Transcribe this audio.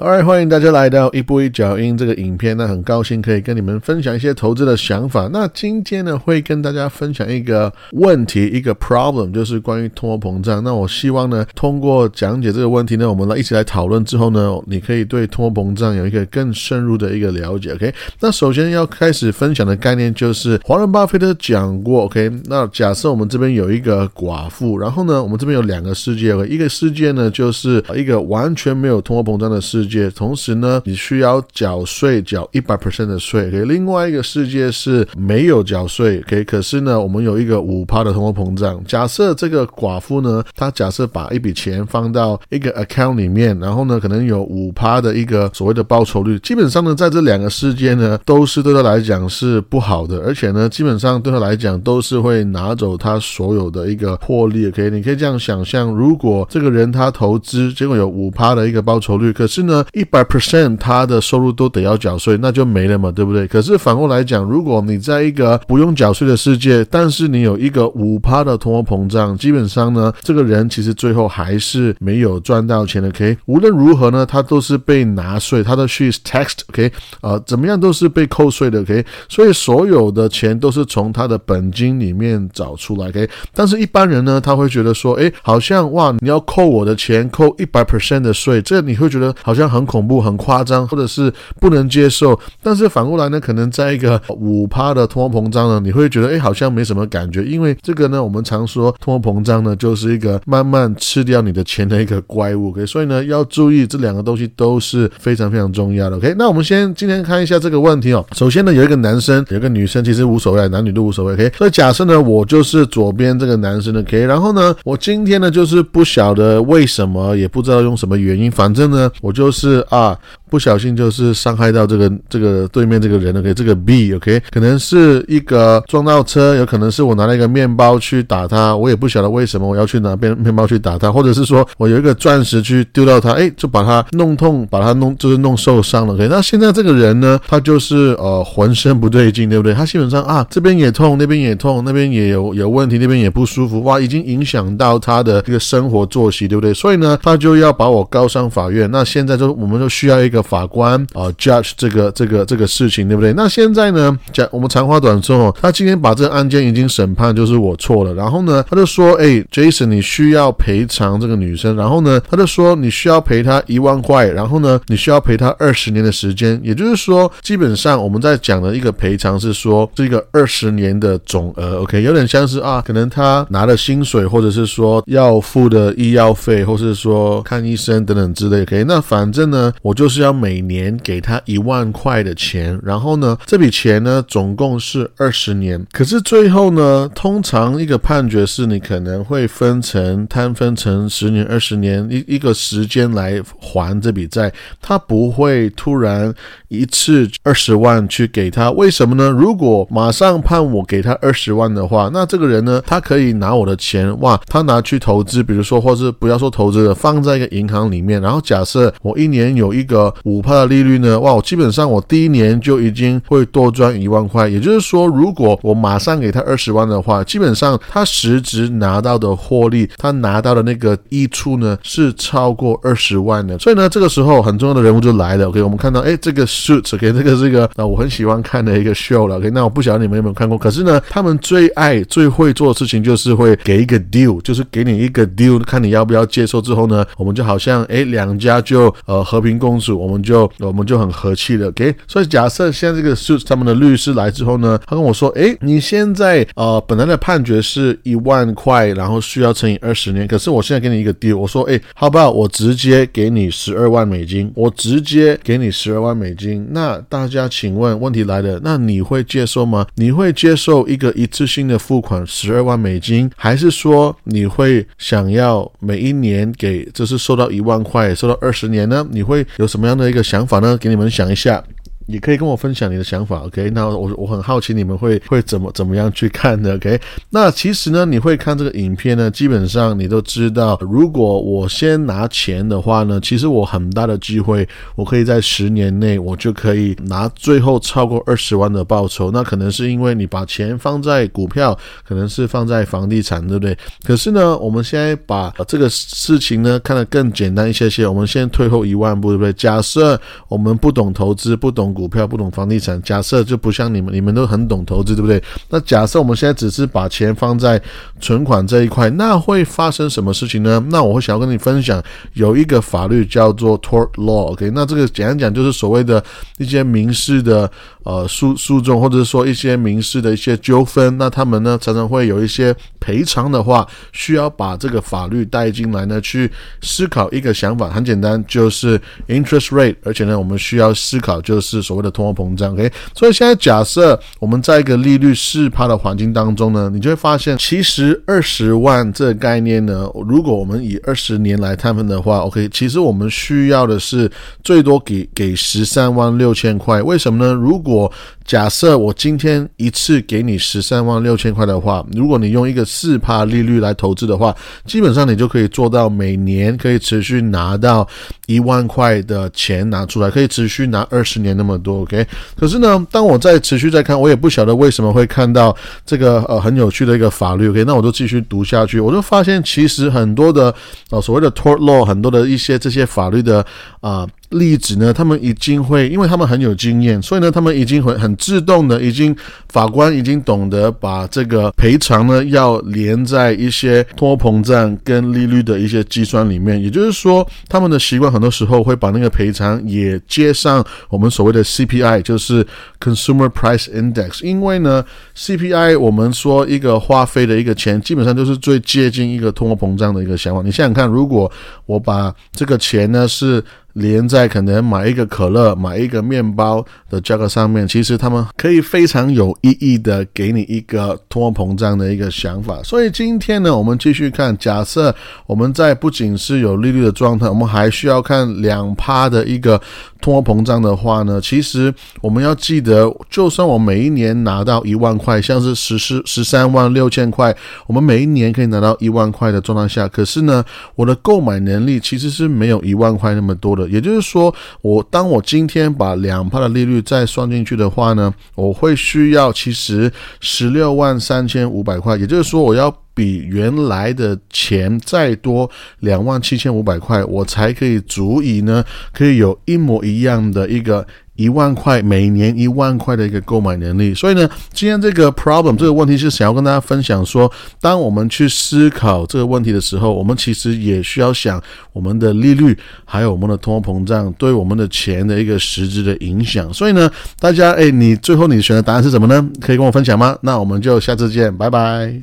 Alright，欢迎大家来到一步一脚印这个影片。那很高兴可以跟你们分享一些投资的想法。那今天呢，会跟大家分享一个问题，一个 problem，就是关于通货膨胀。那我希望呢，通过讲解这个问题呢，我们来一起来讨论之后呢，你可以对通货膨胀有一个更深入的一个了解。OK，那首先要开始分享的概念就是华伦巴菲特讲过。OK，那假设我们这边有一个寡妇，然后呢，我们这边有两个世界，一个世界呢就是一个完全没有通货膨胀的世界。界，同时呢，你需要缴税，缴一百 percent 的税。OK，另外一个世界是没有缴税。OK，可是呢，我们有一个五趴的通货膨胀。假设这个寡妇呢，她假设把一笔钱放到一个 account 里面，然后呢，可能有五趴的一个所谓的报酬率。基本上呢，在这两个世界呢，都是对她来讲是不好的，而且呢，基本上对她来讲都是会拿走她所有的一个获利。OK，你可以这样想象，如果这个人他投资，结果有五趴的一个报酬率，可是呢。一百 percent，他的收入都得要缴税，那就没了嘛，对不对？可是反过来讲，如果你在一个不用缴税的世界，但是你有一个五趴的通货膨胀，基本上呢，这个人其实最后还是没有赚到钱的。OK，无论如何呢，他都是被拿税，他的税是 taxed。OK，呃，怎么样都是被扣税的。OK，所以所有的钱都是从他的本金里面找出来。OK，但是一般人呢，他会觉得说，哎，好像哇，你要扣我的钱，扣一百 percent 的税，这你会觉得好像。像很恐怖、很夸张，或者是不能接受。但是反过来呢，可能在一个五趴的通货膨胀呢，你会觉得哎，好像没什么感觉。因为这个呢，我们常说通货膨胀呢，就是一个慢慢吃掉你的钱的一个怪物。OK，所以呢，要注意这两个东西都是非常非常重要的。OK，那我们先今天看一下这个问题哦。首先呢，有一个男生，有一个女生，其实无所谓，男女都无所谓。OK，所以假设呢，我就是左边这个男生的 OK，然后呢，我今天呢就是不晓得为什么，也不知道用什么原因，反正呢，我就是。是啊。不小心就是伤害到这个这个对面这个人，OK，这个 B，OK，可能是一个撞到车，有可能是我拿了一个面包去打他，我也不晓得为什么我要去拿面面包去打他，或者是说我有一个钻石去丢到他，哎，就把他弄痛，把他弄就是弄受伤了，OK，那现在这个人呢，他就是呃浑身不对劲，对不对？他基本上啊这边也痛，那边也痛，那边也有有问题，那边也不舒服，哇，已经影响到他的一个生活作息，对不对？所以呢，他就要把我告上法院。那现在就我们就需要一个。法官啊，judge 这个这个这个事情，对不对？那现在呢，讲我们长话短说哦，他今天把这个案件已经审判，就是我错了。然后呢，他就说，哎，Jason，你需要赔偿这个女生。然后呢，他就说你需要赔她一万块。然后呢，你需要赔她二十年的时间。也就是说，基本上我们在讲的一个赔偿是说这个二十年的总额。OK，有点像是啊，可能他拿了薪水，或者是说要付的医药费，或是说看医生等等之类。OK，那反正呢，我就是要。每年给他一万块的钱，然后呢，这笔钱呢总共是二十年。可是最后呢，通常一个判决是你可能会分成摊分成十年、二十年一一个时间来还这笔债，他不会突然一次二十万去给他。为什么呢？如果马上判我给他二十万的话，那这个人呢，他可以拿我的钱哇，他拿去投资，比如说或是不要说投资了，放在一个银行里面，然后假设我一年有一个。五帕的利率呢？哇，我基本上我第一年就已经会多赚一万块。也就是说，如果我马上给他二十万的话，基本上他实质拿到的获利，他拿到的那个益处呢，是超过二十万的。所以呢，这个时候很重要的人物就来了。OK，我们看到，哎，这个 suit，OK，这个这个啊，我很喜欢看的一个 show 了。OK，那我不晓得你们有没有看过？可是呢，他们最爱、最会做的事情就是会给一个 deal，就是给你一个 deal，看你要不要接受。之后呢，我们就好像哎，两家就呃和平共处。我我们就我们就很和气的，OK。所以假设现在这个 suit 他们的律师来之后呢，他跟我说，哎，你现在呃本来的判决是一万块，然后需要乘以二十年，可是我现在给你一个 deal，我说，哎，好不好？我直接给你十二万美金，我直接给你十二万美金。那大家请问，问题来了，那你会接受吗？你会接受一个一次性的付款十二万美金，还是说你会想要每一年给，就是收到一万块，收到二十年呢？你会有什么样的？一个想法呢，给你们想一下。也可以跟我分享你的想法。OK，那我我很好奇你们会会怎么怎么样去看的。OK，那其实呢，你会看这个影片呢，基本上你都知道，如果我先拿钱的话呢，其实我很大的机会，我可以在十年内我就可以拿最后超过二十万的报酬。那可能是因为你把钱放在股票，可能是放在房地产，对不对？可是呢，我们现在把这个事情呢看得更简单一些些。我们先退后一万步，对不对？假设我们不懂投资，不懂股票，不懂房地产，假设就不像你们，你们都很懂投资，对不对？那假设我们现在只是把钱放在存款这一块，那会发生什么事情呢？那我会想要跟你分享，有一个法律叫做 tort law，OK？那这个简单讲就是所谓的一些民事的呃诉诉讼，或者说一些民事的一些纠纷，那他们呢常常会有一些赔偿的话，需要把这个法律带进来呢，去思考一个想法，很简单，就是 interest rate，而且呢，我们需要思考就是所谓的通货膨胀，OK？所以现在假设我们在一个利率四趴的环境当中呢，你就会发现，其实二十万这个概念呢，如果我们以二十年来摊分的话，OK，其实我们需要的是最多给给十三万六千块，为什么呢？如果我假设我今天一次给你十三万六千块的话，如果你用一个四趴利率来投资的话，基本上你就可以做到每年可以持续拿到一万块的钱拿出来，可以持续拿二十年那么多。OK，可是呢，当我在持续在看，我也不晓得为什么会看到这个呃很有趣的一个法律。OK，那我就继续读下去，我就发现其实很多的呃所谓的 tort law，很多的一些这些法律的啊。例子呢？他们已经会，因为他们很有经验，所以呢，他们已经很很自动的，已经法官已经懂得把这个赔偿呢要连在一些通货膨胀跟利率的一些计算里面。也就是说，他们的习惯很多时候会把那个赔偿也接上我们所谓的 CPI，就是 Consumer Price Index。因为呢，CPI 我们说一个花费的一个钱，基本上就是最接近一个通货膨胀的一个想法。你想想看，如果我把这个钱呢是连在可能买一个可乐、买一个面包的价格上面，其实他们可以非常有意义的给你一个通货膨胀的一个想法。所以今天呢，我们继续看，假设我们在不仅是有利率的状态，我们还需要看两趴的一个通货膨胀的话呢，其实我们要记得，就算我每一年拿到一万块，像是十四十三万六千块，我们每一年可以拿到一万块的状态下，可是呢，我的购买能力其实是没有一万块那么多的也就是说，我当我今天把两趴的利率再算进去的话呢，我会需要其实十六万三千五百块。也就是说，我要比原来的钱再多两万七千五百块，我才可以足以呢，可以有一模一样的一个。一万块每年一万块的一个购买能力，所以呢，今天这个 problem 这个问题是想要跟大家分享说，当我们去思考这个问题的时候，我们其实也需要想我们的利率，还有我们的通货膨胀对我们的钱的一个实质的影响。所以呢，大家哎，你最后你选的答案是什么呢？可以跟我分享吗？那我们就下次见，拜拜。